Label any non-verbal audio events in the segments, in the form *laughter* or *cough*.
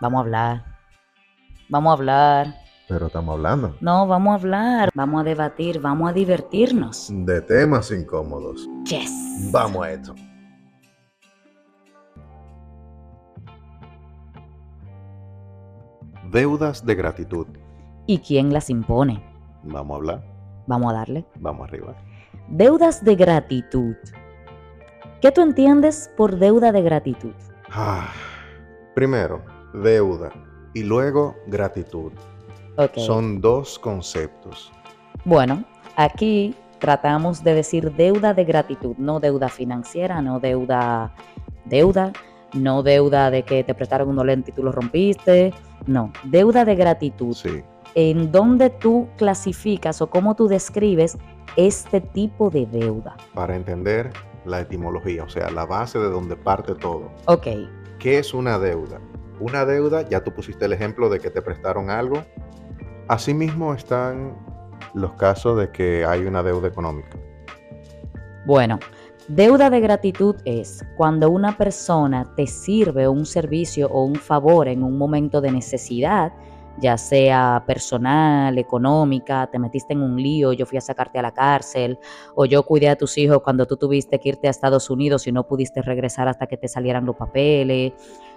Vamos a hablar. Vamos a hablar. Pero estamos hablando No, vamos a hablar. Vamos a debatir. Vamos a divertirnos. de temas incómodos. Yes. Vamos a esto. Deudas de gratitud. ¿Y quién las impone? Vamos a hablar. Vamos a darle. Vamos arriba. Deudas de gratitud. ¿Qué tú entiendes por deuda de gratitud? Ah, primero, deuda y luego gratitud. Son dos conceptos. Bueno, aquí tratamos de decir deuda de gratitud, no deuda financiera, no deuda deuda, no deuda de que te prestaron un lente y tú lo rompiste, no, deuda de gratitud. Sí. ¿En dónde tú clasificas o cómo tú describes este tipo de deuda? Para entender la etimología, o sea, la base de donde parte todo. Ok, ¿Qué es una deuda? Una deuda, ya tú pusiste el ejemplo de que te prestaron algo. Asimismo están los casos de que hay una deuda económica. Bueno, deuda de gratitud es cuando una persona te sirve un servicio o un favor en un momento de necesidad, ya sea personal, económica, te metiste en un lío, yo fui a sacarte a la cárcel, o yo cuidé a tus hijos cuando tú tuviste que irte a Estados Unidos y no pudiste regresar hasta que te salieran los papeles.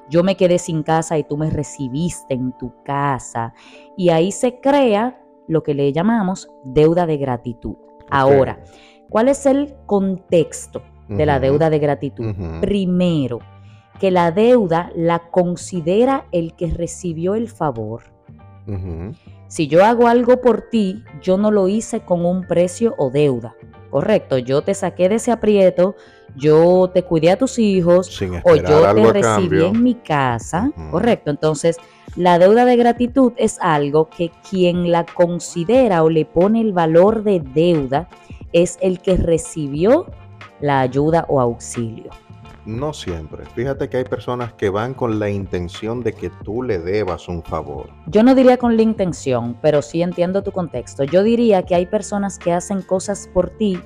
Yo me quedé sin casa y tú me recibiste en tu casa. Y ahí se crea lo que le llamamos deuda de gratitud. Ahora, ¿cuál es el contexto de la deuda de gratitud? Primero, que la deuda la considera el que recibió el favor. Si yo hago algo por ti, yo no lo hice con un precio o deuda. Correcto, yo te saqué de ese aprieto, yo te cuidé a tus hijos, Sin o yo te recibí cambio. en mi casa, correcto. Entonces, la deuda de gratitud es algo que quien la considera o le pone el valor de deuda es el que recibió la ayuda o auxilio. No siempre. Fíjate que hay personas que van con la intención de que tú le debas un favor. Yo no diría con la intención, pero sí entiendo tu contexto. Yo diría que hay personas que hacen cosas por ti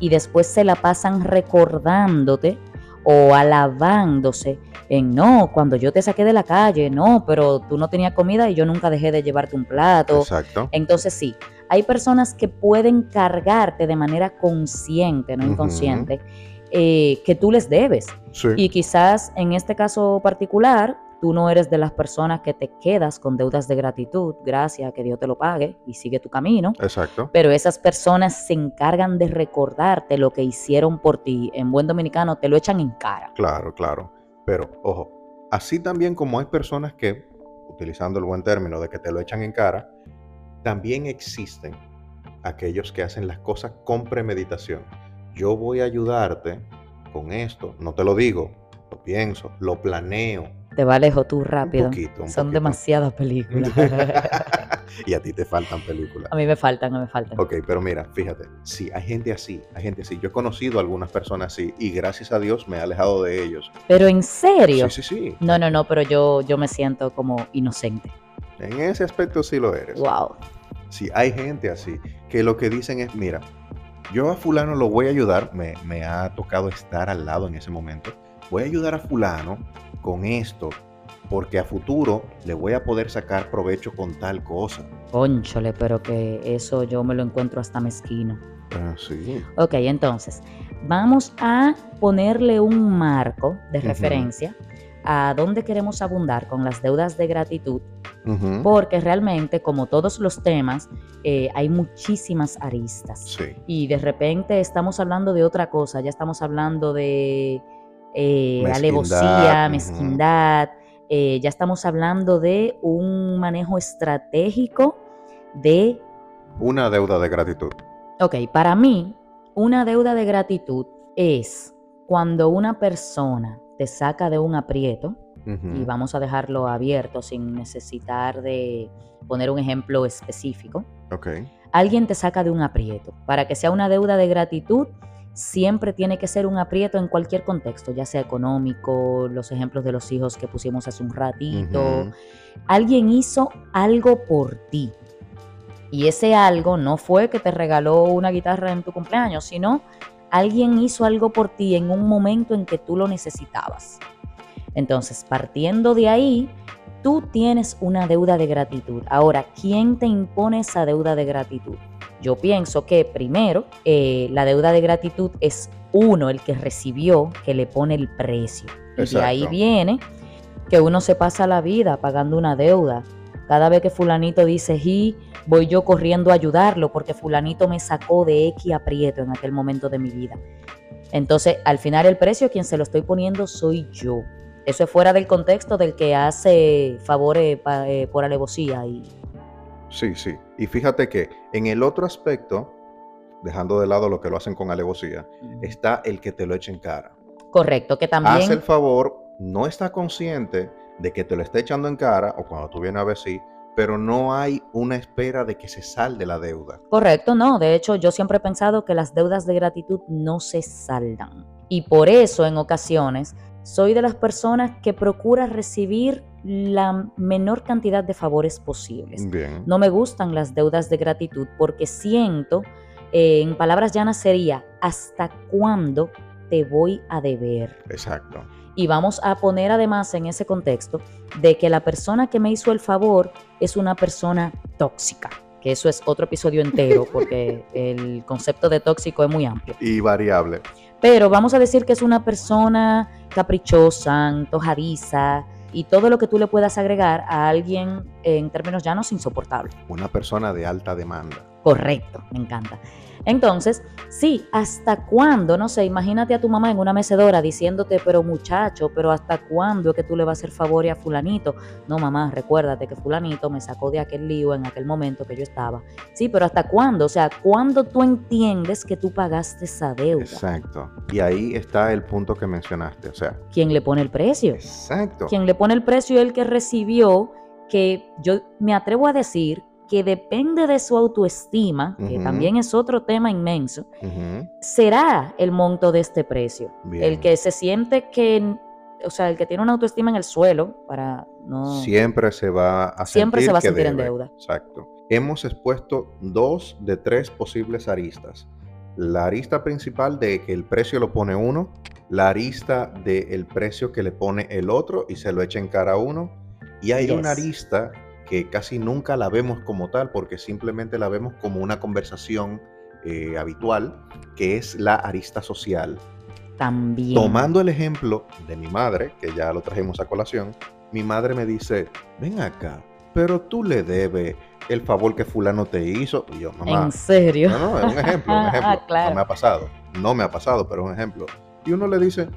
y después se la pasan recordándote o alabándose en no, cuando yo te saqué de la calle, no, pero tú no tenías comida y yo nunca dejé de llevarte un plato. Exacto. Entonces sí, hay personas que pueden cargarte de manera consciente, no inconsciente, eh, que tú les debes. Sí. Y quizás en este caso particular, tú no eres de las personas que te quedas con deudas de gratitud, gracias, que Dios te lo pague y sigue tu camino. Exacto. Pero esas personas se encargan de recordarte lo que hicieron por ti. En buen dominicano te lo echan en cara. Claro, claro. Pero, ojo, así también como hay personas que, utilizando el buen término de que te lo echan en cara, también existen aquellos que hacen las cosas con premeditación. Yo voy a ayudarte con esto, no te lo digo, lo pienso, lo planeo. Te va lejos tú rápido. poquito, un Son poquito. demasiadas películas. *laughs* y a ti te faltan películas. a mí me faltan, a mí me faltan. Ok, pero mira, fíjate, sí, hay gente así, hay gente así. Yo he conocido a algunas personas así y gracias a Dios me he alejado de ellos. Pero en serio. Sí, sí, sí. No, no, no, pero yo, yo me siento como inocente. En ese aspecto sí lo eres. Wow. Sí, hay gente así que lo que dicen es, mira, yo a fulano lo voy a ayudar, me, me ha tocado estar al lado en ese momento, voy a ayudar a fulano con esto, porque a futuro le voy a poder sacar provecho con tal cosa. Conchole, pero que eso yo me lo encuentro hasta mezquino. Ah, sí. Ok, entonces, vamos a ponerle un marco de referencia a dónde queremos abundar con las deudas de gratitud, Porque realmente, como todos los temas, eh, hay muchísimas aristas. Sí. Y de repente estamos hablando de otra cosa, ya estamos hablando de eh, Mezquindad, alevosía, mezquindad, eh, ya estamos hablando de un manejo estratégico de Una deuda de gratitud. Ok, para mí, una deuda de gratitud es cuando una persona te saca de un aprieto, Y vamos a dejarlo abierto sin necesitar de poner un ejemplo específico. Ok. Alguien te saca de un aprieto. Para que sea una deuda de gratitud, siempre tiene que ser un aprieto en cualquier contexto, ya sea económico, los ejemplos de los hijos que pusimos hace un ratito. Alguien hizo algo por ti. Y ese algo no fue que te regaló una guitarra en tu cumpleaños, sino alguien hizo algo por ti en un momento en que tú lo necesitabas. Entonces, partiendo de ahí, tú tienes una deuda de gratitud. Ahora, ¿quién te impone esa deuda de gratitud? Yo pienso que primero eh, la deuda de gratitud es uno el que recibió que le pone el precio. Y de ahí viene que uno se pasa la vida pagando una deuda. Cada vez que fulanito dice y voy yo corriendo a ayudarlo porque fulanito me sacó de X aprieto en aquel momento de mi vida. Entonces, al final el precio quien se lo estoy poniendo soy yo. Eso es fuera del contexto del que hace favores pa- eh, por alevosía y Sí, sí. Y fíjate que en el otro aspecto, dejando de lado lo que lo hacen con alevosía, está el que te lo echa en cara. correcto, que también Hace el favor, no está consciente de que te lo está echando en cara, o cuando tú vienes a ver sí, pero no hay una espera de que se salde la deuda. Correcto, no. De hecho, yo siempre he pensado que las deudas de gratitud no se saldan. Y por eso, en ocasiones, soy de las personas que procura recibir la menor cantidad de favores posibles. Bien. No me gustan las deudas de gratitud porque siento, eh, en palabras llanas sería, ¿hasta cuándo te voy a deber? Exacto. Y vamos a poner además en ese contexto de que la persona que me hizo el favor es una persona tóxica, que eso es otro episodio entero porque *laughs* el concepto de tóxico es muy amplio. Y variable. Pero vamos a decir que es una persona caprichosa, antojadiza y todo lo que tú le puedas agregar a alguien en términos llanos insoportable. Una persona de alta demanda. Correcto, me encanta. Entonces, sí, ¿hasta cuándo? No sé, imagínate a tu mamá en una mecedora diciéndote, pero muchacho, pero ¿hasta cuándo es que tú le vas a hacer favor a fulanito? No, mamá, recuérdate que fulanito me sacó de aquel lío en aquel momento que yo estaba. Sí, pero ¿hasta cuándo? O sea, ¿cuándo tú entiendes que tú pagaste esa deuda? Exacto. Y ahí está el punto que mencionaste. O sea, ¿Quién le pone el precio? exacto. Quien le pone el precio es el que recibió, que yo me atrevo a decir que depende de su autoestima, que Ujú. también es otro tema inmenso, Ujú. será el monto de este precio. Bien. El que se siente que, o sea, el que tiene una autoestima en el suelo, para no... Siempre se va a Siempre se va a que sentir en debe. deuda. Exacto. Hemos expuesto dos de tres posibles aristas. La arista principal de que el precio lo pone uno, la arista del precio que le pone el otro y se lo echa en cara a uno, y hay una Yes. arista que casi nunca la vemos como tal porque simplemente la vemos como una conversación eh, habitual, que es la arista social. También. Tomando el ejemplo de mi madre, que ya lo trajimos a colación, mi madre me dice, ven acá, pero tú le debes el favor que fulano te hizo. Y yo, mamá, ¿En serio? no, no, es un ejemplo, un *laughs* ejemplo. claro. No me ha pasado, no me ha pasado, pero es un ejemplo. Y uno le dice,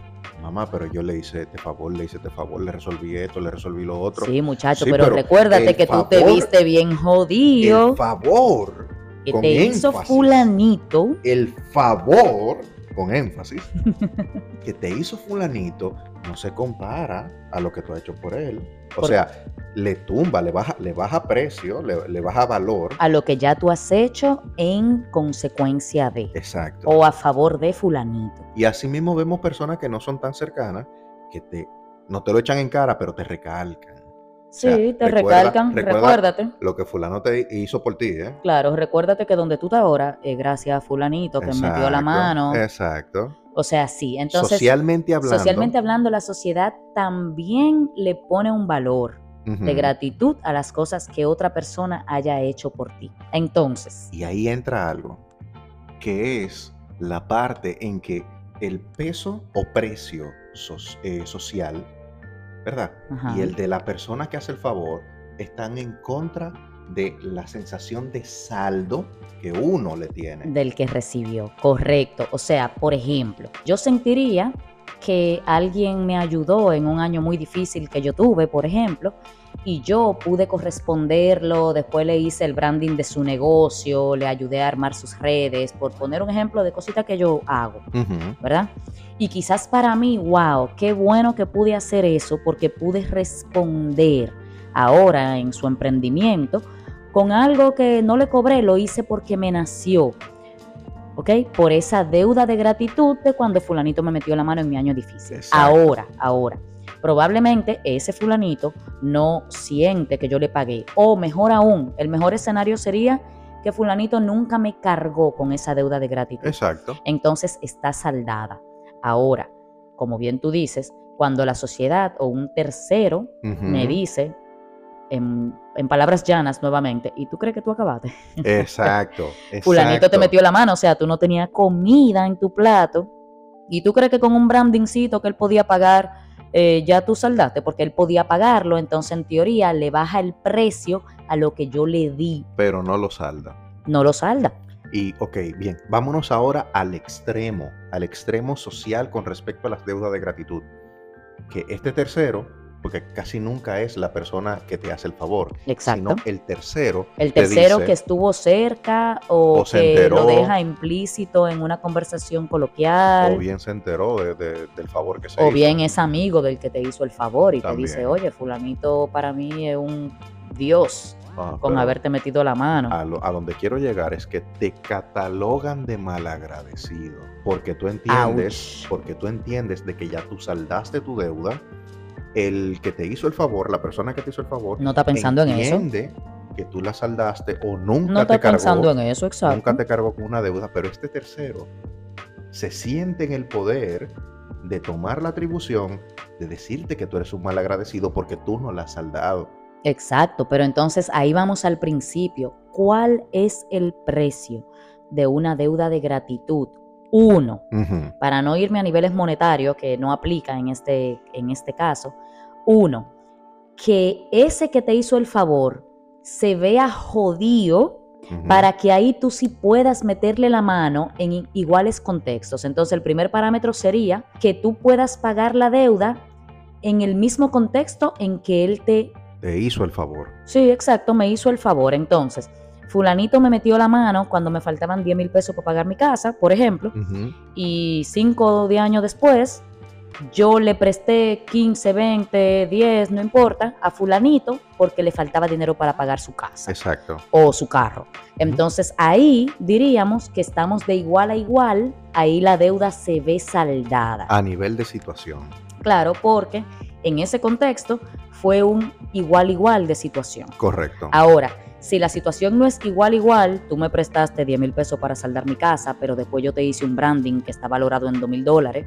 mamá, pero yo le hice este favor, le hice este favor, le resolví esto, le resolví lo otro. Sí, muchacho, Sí, pero, pero recuérdate que tú te viste bien jodido, El favor, que con te hizo fulanito. el favor, con énfasis, *laughs* que te hizo fulanito no se compara a lo que tú has hecho por él. O Por- sea, le tumba, le baja, le baja precio, le, le baja valor. a lo que ya tú has hecho en consecuencia de Exacto. o a favor de fulanito. Y así mismo vemos personas que no son tan cercanas, que te, no te lo echan en cara, pero te recalcan. Sí, sea, te recuerda- recalcan, recuerda- recuérdate. Lo que fulano te hizo por ti, ¿eh? Claro, recuérdate que donde tú estás ahora es gracias a fulanito que metió la mano. Exacto. O sea, sí. Entonces, socialmente hablando. socialmente hablando, la sociedad también le pone un valor de gratitud a las cosas que otra persona haya hecho por ti. Entonces, Y ahí entra algo, que es la parte en que el peso o precio eh, social, ¿verdad? Y el de la persona que hace el favor están en contra de la sensación de saldo que uno le tiene. del que recibió, correcto. O sea, por ejemplo, yo sentiría que alguien me ayudó en un año muy difícil que yo tuve, por ejemplo, y yo pude corresponderlo, después le hice el branding de su negocio, le ayudé a armar sus redes, por poner un ejemplo de cositas que yo hago. ¿verdad? Y quizás para mí, wow, qué bueno que pude hacer eso porque pude responder ahora en su emprendimiento con algo que no le cobré, lo hice porque me nació. ¿Ok? Por esa deuda de gratitud de cuando fulanito me metió la mano en mi año difícil. Exacto. Ahora, ahora. Probablemente ese fulanito no siente que yo le pagué. O mejor aún, el mejor escenario sería que fulanito nunca me cargó con esa deuda de gratitud Exacto. entonces está saldada. Ahora, como bien tú dices, cuando la sociedad o un tercero me dice, en, en palabras llanas nuevamente, ¿y tú crees que tú acabaste? Exacto. *laughs* Fulanito te exacto. metió la mano, o sea, tú no tenías comida en tu plato y tú crees que con un brandingcito que él podía pagar, eh, ya tú saldaste, porque él podía pagarlo, entonces en teoría le baja el precio a lo que yo le di, Pero no lo salda. no lo salda. Y, ok, bien, vámonos ahora al extremo, al extremo social con respecto a las deudas de gratitud. Que este tercero, porque casi nunca es la persona que te hace el favor, Exacto. sino el tercero. El te tercero dice- que estuvo cerca o, O se que enteró. lo deja implícito en una conversación coloquial. O bien se enteró de- de- del favor que se O hizo. bien es amigo del que te hizo el favor y te dice, oye, fulanito para mí es un dios Ah, con haberte metido la mano. A, lo- a donde quiero llegar es que te catalogan de malagradecido. Porque tú entiendes, Ouch. porque tú entiendes de que ya tú saldaste tu deuda. El que te hizo el favor, la persona que te hizo el favor, No está pensando en eso. entiende que tú la saldaste o nunca No te está cargó, pensando en eso, exacto. nunca te cargó con una deuda, pero este tercero se siente en el poder de tomar la atribución de decirte que tú eres un malagradecido porque tú no la has saldado. Exacto, pero entonces ahí vamos al principio. ¿Cuál es el precio de una deuda de gratitud? Uno, para no irme a niveles monetarios, que no aplica en este, en este caso. Uno, que ese que te hizo el favor se vea jodido para que ahí tú sí puedas meterle la mano en iguales contextos. Entonces el primer parámetro sería que tú puedas pagar la deuda en el mismo contexto en que él te Te hizo el favor. Sí, exacto, me hizo el favor. Entonces, fulanito me metió la mano cuando me faltaban 10 mil pesos para pagar mi casa, por ejemplo, y cinco o 10 años después, yo le presté 15, 20, 10, no importa, a fulanito porque le faltaba dinero para pagar su casa Exacto. o su carro. Entonces ahí diríamos que estamos de igual a igual, ahí la deuda se ve saldada. A nivel de situación. Claro, porque en ese contexto fue un igual igual de situación. Correcto. Ahora, si la situación no es igual igual, tú me prestaste 10 mil pesos para saldar mi casa, pero después yo te hice un branding que está valorado en 2 mil dólares,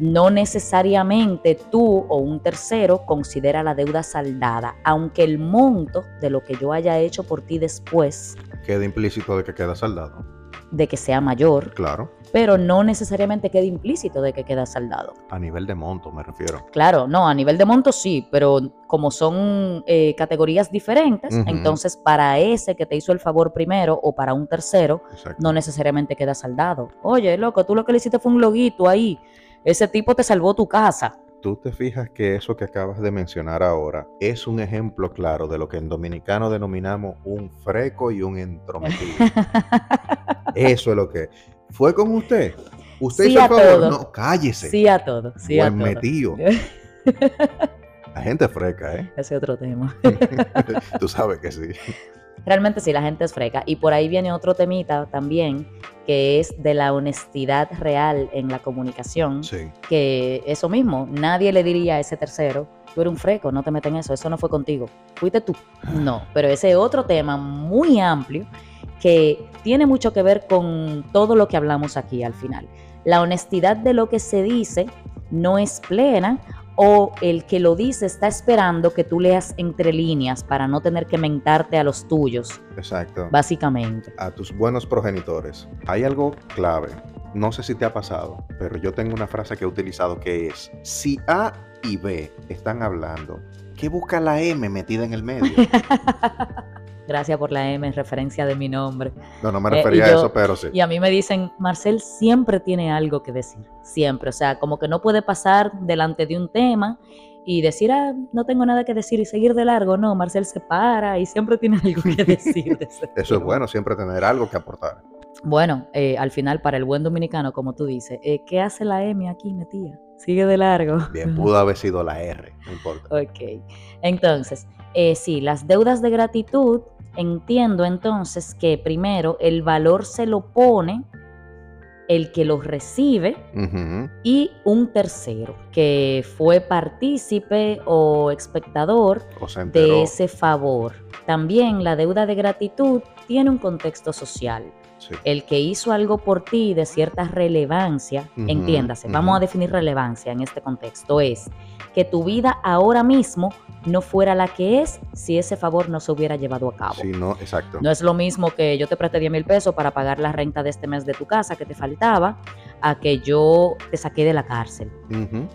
no necesariamente tú o un tercero considera la deuda saldada, aunque el monto de lo que yo haya hecho por ti después Queda implícito de que queda saldado. de que sea mayor, Claro. Pero no necesariamente quede implícito de que queda saldado. A nivel de monto me refiero. Claro, no, a nivel de monto sí, pero como son eh, categorías diferentes, entonces para ese que te hizo el favor primero o para un tercero, Exacto. no necesariamente queda saldado. Oye, loco, tú lo que le hiciste fue un loguito ahí. Ese tipo te salvó tu casa. Tú te fijas que eso que acabas de mencionar ahora es un ejemplo claro de lo que en dominicano denominamos un freco y un entrometido. *laughs* Eso es lo que. ¿Fue con usted? ¿Usted Sí hizo el a favor? todo. No, cállese. Sí a todo, sí a Buen todo. metido. *laughs* La gente freca, ¿eh? *laughs* Ese otro tema. *laughs* Tú sabes que sí. Realmente sí, la gente es freca. Y por ahí viene otro temita también, que es de la honestidad real en la comunicación. Sí. que eso mismo, nadie le diría a ese tercero, tú eres un freco, no te metas en eso, eso no fue contigo, fuiste tú. No, pero ese otro tema muy amplio que tiene mucho que ver con todo lo que hablamos aquí al final. La honestidad de lo que se dice no es plena o el que lo dice está esperando que tú leas entre líneas para no tener que mentarte a los tuyos, Exacto. básicamente. a tus buenos progenitores. Hay algo clave. No sé si te ha pasado, pero yo tengo una frase que he utilizado que es, si A y B están hablando, ¿qué busca la M metida en el medio? *laughs* Gracias por la M en referencia de mi nombre. No, no me Eh, refería a eso, pero sí. Y a mí me dicen, Marcel siempre tiene algo que decir, siempre. O sea, como que no puede pasar delante de un tema y decir, ah, no tengo nada que decir y seguir de largo. No, Marcel se para y siempre tiene *laughs* algo que decir. de Eso es bueno, siempre tener algo que aportar. Bueno, eh, al final, para el buen dominicano, como tú dices, eh, ¿qué hace la M aquí, metida? Sigue de largo. Bien, pudo haber sido la R, no importa. Ok. Entonces, eh, sí, las deudas de gratitud, entiendo entonces que primero el valor se lo pone el que los recibe y un tercero que fue partícipe o espectador O de ese favor. También la deuda de gratitud tiene un contexto social. Sí. El que hizo algo por ti de cierta relevancia, entiéndase, vamos a definir relevancia en este contexto, es que tu vida ahora mismo no fuera la que es si ese favor no se hubiera llevado a cabo. Sí, no, exacto. No es lo mismo que yo te presté 10 mil pesos para pagar la renta de este mes de tu casa que te faltaba, a que yo te saqué de la cárcel.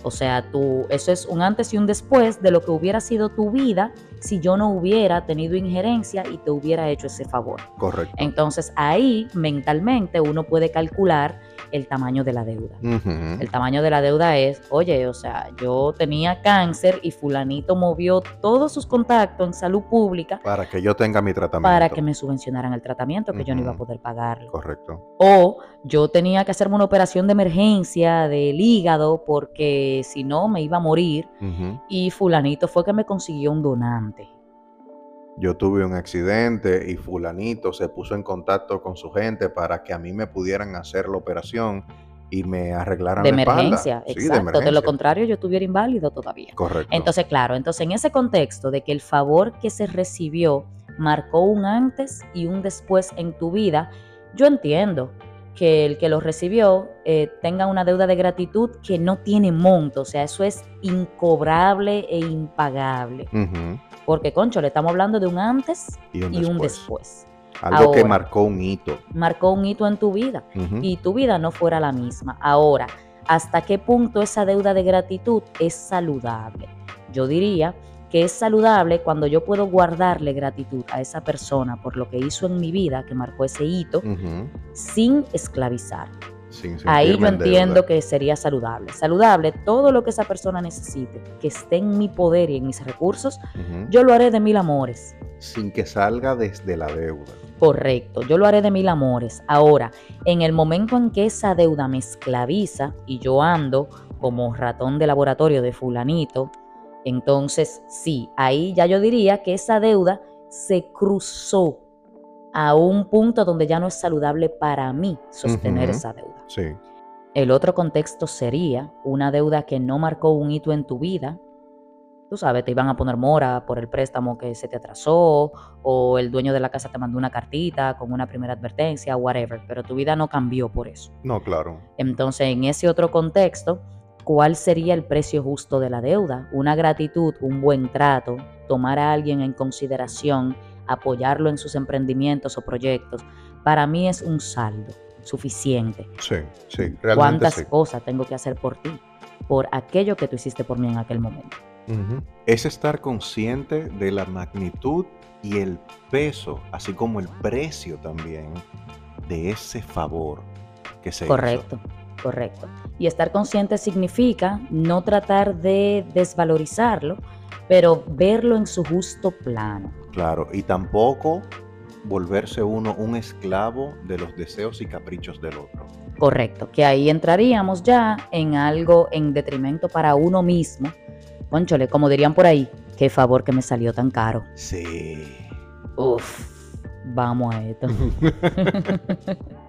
O sea, tú, eso es un antes y un después de lo que hubiera sido tu vida si yo no hubiera tenido injerencia y te hubiera hecho ese favor. Correcto. Entonces ahí mentalmente uno puede calcular el tamaño de la deuda. El tamaño de la deuda es, oye, o sea, yo tenía cáncer y fulanito movió todos sus contactos en salud pública Para que yo tenga mi tratamiento. para que me subvencionaran el tratamiento que yo no iba a poder pagarlo. Correcto. O yo tenía que hacerme una operación de emergencia del hígado porque si no me iba a morir y fulanito fue que me consiguió un donante. Yo tuve un accidente y fulanito se puso en contacto con su gente para que a mí me pudieran hacer la operación y me arreglaran De la espalda. emergencia, Sí, de exacto. De, lo emergencia. contrario, yo estuviera inválido todavía. Correcto. Entonces, claro, entonces en ese contexto de que el favor que se recibió marcó un antes y un después en tu vida, yo entiendo que el que lo recibió eh, tenga una deuda de gratitud que no tiene monto, o sea, eso es incobrable e impagable. Ujú. Porque, concho, le estamos hablando de un antes Y un y un después. Algo que Ahora. marcó un hito. Marcó un hito en tu vida y tu vida no fuera la misma. Ahora, ¿hasta qué punto esa deuda de gratitud es saludable? Yo diría que es saludable cuando yo puedo guardarle gratitud a esa persona por lo que hizo en mi vida, que marcó ese hito, sin esclavizar. Sin Ahí yo entiendo deuda. que sería saludable. Saludable, todo lo que esa persona necesite, que esté en mi poder y en mis recursos, yo lo haré de mil amores. Sin que salga desde la deuda. Correcto, yo lo haré de mil amores. Ahora, en el momento en que esa deuda me esclaviza y yo ando como ratón de laboratorio de fulanito, entonces sí, ahí ya yo diría que esa deuda se cruzó a un punto donde ya no es saludable para mí sostener esa deuda. Sí. El otro contexto sería una deuda que no marcó un hito en tu vida. Tú sabes, te iban a poner mora por el préstamo que se te atrasó, o el dueño de la casa te mandó una cartita con una primera advertencia, whatever, pero tu vida no cambió por eso. No, claro. Entonces, en ese otro contexto, ¿cuál sería el precio justo de la deuda? Una gratitud, un buen trato, tomar a alguien en consideración, apoyarlo en sus emprendimientos o proyectos, para mí es un saldo suficiente. Sí, sí. Realmente ¿Cuántas sí. cosas tengo que hacer por ti? Por aquello que tú hiciste por mí en aquel momento. Es estar consciente de la magnitud y el peso, así como el precio también de ese favor que se hizo. Correcto, correcto. Y estar consciente significa no tratar de desvalorizarlo, pero verlo en su justo plano. Claro, y tampoco volverse uno un esclavo de los deseos y caprichos del otro. Correcto, que ahí entraríamos ya en algo en detrimento para uno mismo. Conchole, como dirían por ahí, qué favor que me salió tan caro. Sí. Uf, vamos a esto. *laughs*